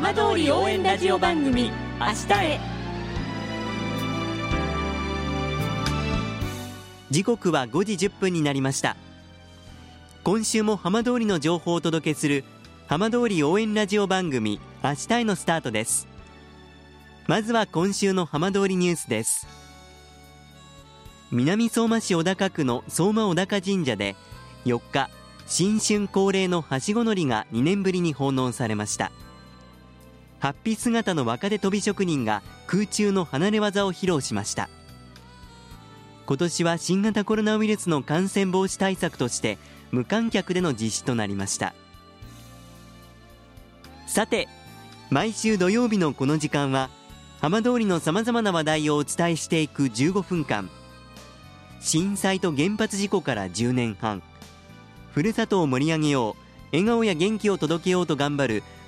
浜通り応援ラジオ番組明日へ。時刻は5時1分になりました。今週も浜通りの情報をお届けする浜通り応援ラジオ番組明日へのスタートです。まずは今週の浜通りニュースです。南相馬市小高区の相馬小高神社で4日新春恒例のはしご乗りが2年ぶりに奉納されました。ハッピー姿の若手飛び職人が空中の離れ技を披露しました。今年は新型コロナウイルスの感染防止対策として無観客での実施となりました。さて毎週土曜日のこの時間は浜通りのさまざまな話題をお伝えしていく15分間。震災と原発事故から10年半。ふるさとを盛り上げよう。笑顔や元気を届けようと頑張る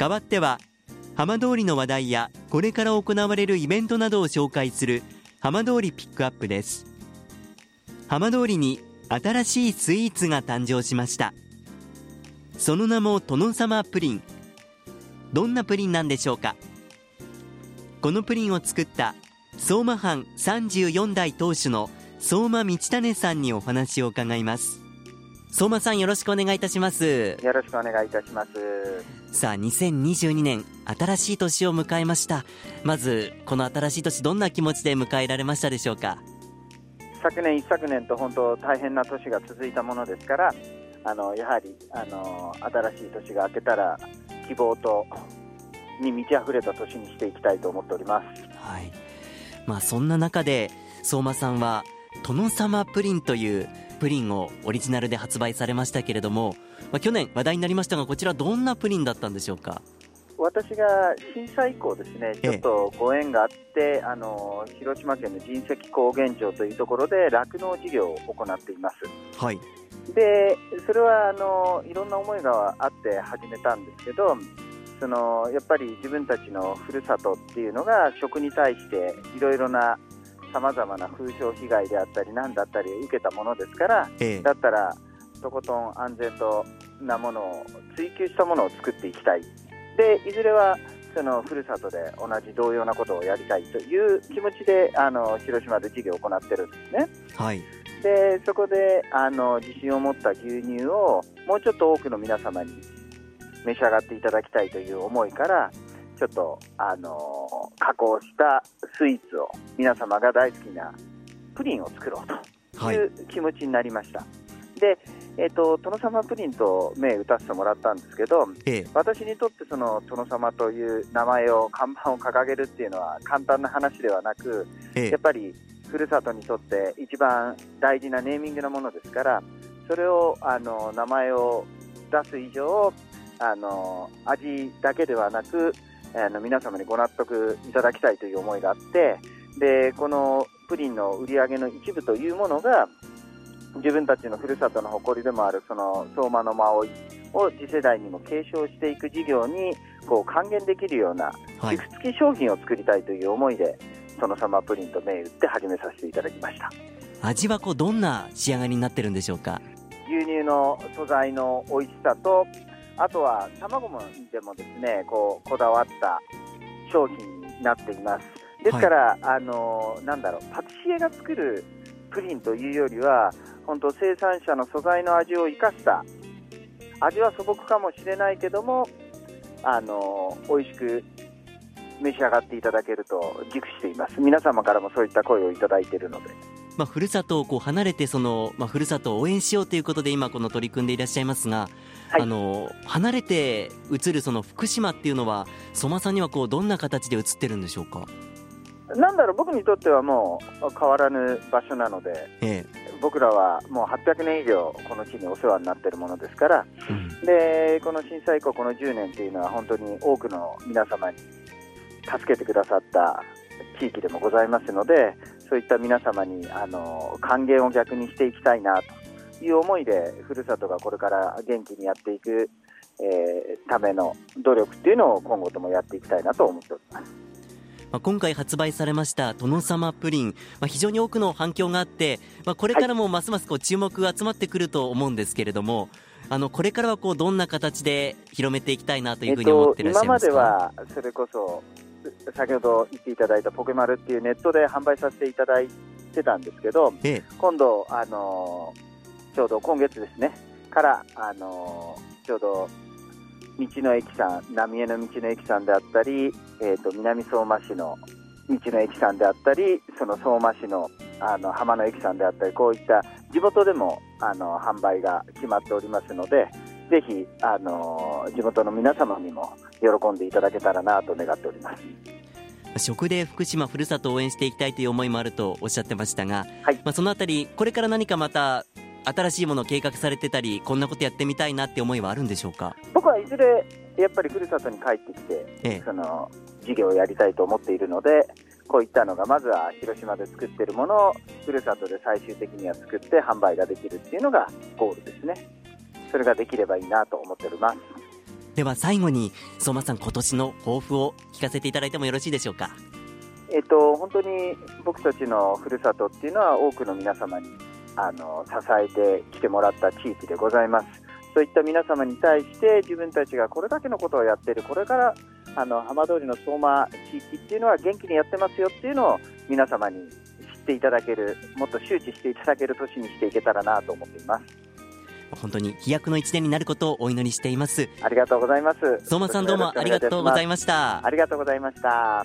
代わっては浜通りの話題やこれから行われるイベントなどを紹介する浜通りピックアップです。浜通りに新しいスイーツが誕生しました。その名も殿様プリン。どんなプリンなんでしょうか？このプリンを作った相馬藩34代当主の相馬道種さんにお話を伺います。相馬さんよろしくお願いいたします。よろしくお願いいたします。さあ2022年新しい年を迎えました。まずこの新しい年どんな気持ちで迎えられましたでしょうか？昨年一昨年と本当大変な年が続いたものですからあのやはりあの新しい年が明けたら希望とに満ち溢れた年にしていきたいと思っております。はい。まあそんな中で相馬さんは殿様プリンというプリンをオリジナルで発売されましたけれども、まあ、去年話題になりましたがこちらどんなプリンだったんでしょうか？私が震災以降ですねちょっとご縁があって、あの広島県の神石高原町というところで酪農事業を行っています。はい。でそれはあのいろんな思いがあって始めたんですけどそのやっぱり自分たちのふるさとっていうのが食に対していろいろなさまざまな風評被害であったり何だったり受けたものですからええ。だったらとことん安全となものを追求したものを作っていきたい。でいずれはそのふるさとで同じ同様なことをやりたいという気持ちであの広島で事業を行ってるんですね。はい。でそこであの自信を持った牛乳をもうちょっと多くの皆様に召し上がっていただきたいという思いからちょっとあの加工したスイーツを皆様が大好きなプリンを作ろうとはい。いう気持ちになりました、で、えー、と殿様プリンと銘打たせてもらったんですけどええ。私にとってその殿様という名前を看板を掲げるっていうのは簡単な話ではなくええ。やっぱりふるさとにとって一番大事なネーミングなものですからそれをあの名前を出す以上あの味だけではなくあの皆様にご納得いただきたいという思いがあってでこのプリンの売り上げの一部というものが自分たちのふるさとの誇りでもあるその相馬の舞を次世代にも継承していく事業にこう還元できるようなはい。熟付き商品を作りたいという思いで、そのサマープリンと銘打って始めさせていただきました。味はこうどんな仕上がりになってるんでしょうか？牛乳の素材の美味しさとあとは卵もでもですねこうこだわった商品になっています。ですから、あのなんだろうパティシエが作るプリンというよりは本当生産者の素材の味を生かした味は素朴かもしれないけどもあの美味しく召し上がっていただけると熟しています。皆様からもそういった声をいただいているので。まあ、ふるさとをこう離れてその、まあ、ふるさとを応援しようということで今この取り組んでいらっしゃいますが、はい。あの離れて移るその福島っていうのは相馬さんにはこうどんな形で移ってるんでしょうか、なんだろう僕にとってはもう変わらぬ場所なのでえ僕らはもう800年以上この地にお世話になっているものですからえうんでこの震災以降、この10年というのは本当に多くの皆様に助けてくださった地域でもございますので、そういった皆様にあの還元を逆にしていきたいなという思いで、ふるさとがこれから元気にやっていく、えー、ための努力っていうのを今後ともやっていきたいなと思っております。まあ、今回発売されました殿様プリン、まあ、非常に多くの反響があって、まあ、これからもますますこう注目が集まってくると思うんですけれども、あのこれからはこうどんな形で広めていきたいなというふうに思ってらっしゃいますか、えっと、今まではそれこそ先ほど言っていただいたポケマルっていうネットで販売させていただいてたんですけど、ええ、今度、あのちょうど今月ですねから、あのちょうど道の駅さん浪江の道の駅さんであったり、えーと、南相馬市の道の駅さんであったりその相馬市のあの浜の駅さんであったりこういった地元でもあの販売が決まっておりますのでぜひあの地元の皆様にも喜んでいただけたらなと願っております。食で福島ふるさとを応援していきたいという思いもあるとおっしゃってましたが、はい、まあ、そのあたりこれから何かまた新しいものを計画されてたりこんなことやってみたいなって思いはあるんでしょうか？僕はいずれやっぱりふるさとに帰ってきて、ええ、その事業をやりたいと思っているのでこういったのがまずは広島で作っているものをふるさとで最終的には作って販売ができるっていうのがゴールですね。それができればいいなと思っております。では最後に相馬さん今年の抱負を聞かせていただいてもよろしいでしょうか？えっと本当に僕たちのふるさとっていうのは多くの皆様にあの支えてきてもらった地域でございます。そういった皆様に対して自分たちがこれだけのことをやっている、これからあの浜通りの相馬地域っていうのは元気にやってますよっていうのを皆様に知っていただける、もっと周知していただける年にしていけたらなと思っています。本当に飛躍の一年になることをお祈りしています。ありがとうございます。相馬さんどうもありがとうございました。ありがとうございました。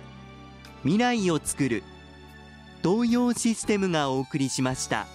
未来をつくる東洋システムがお送りしました。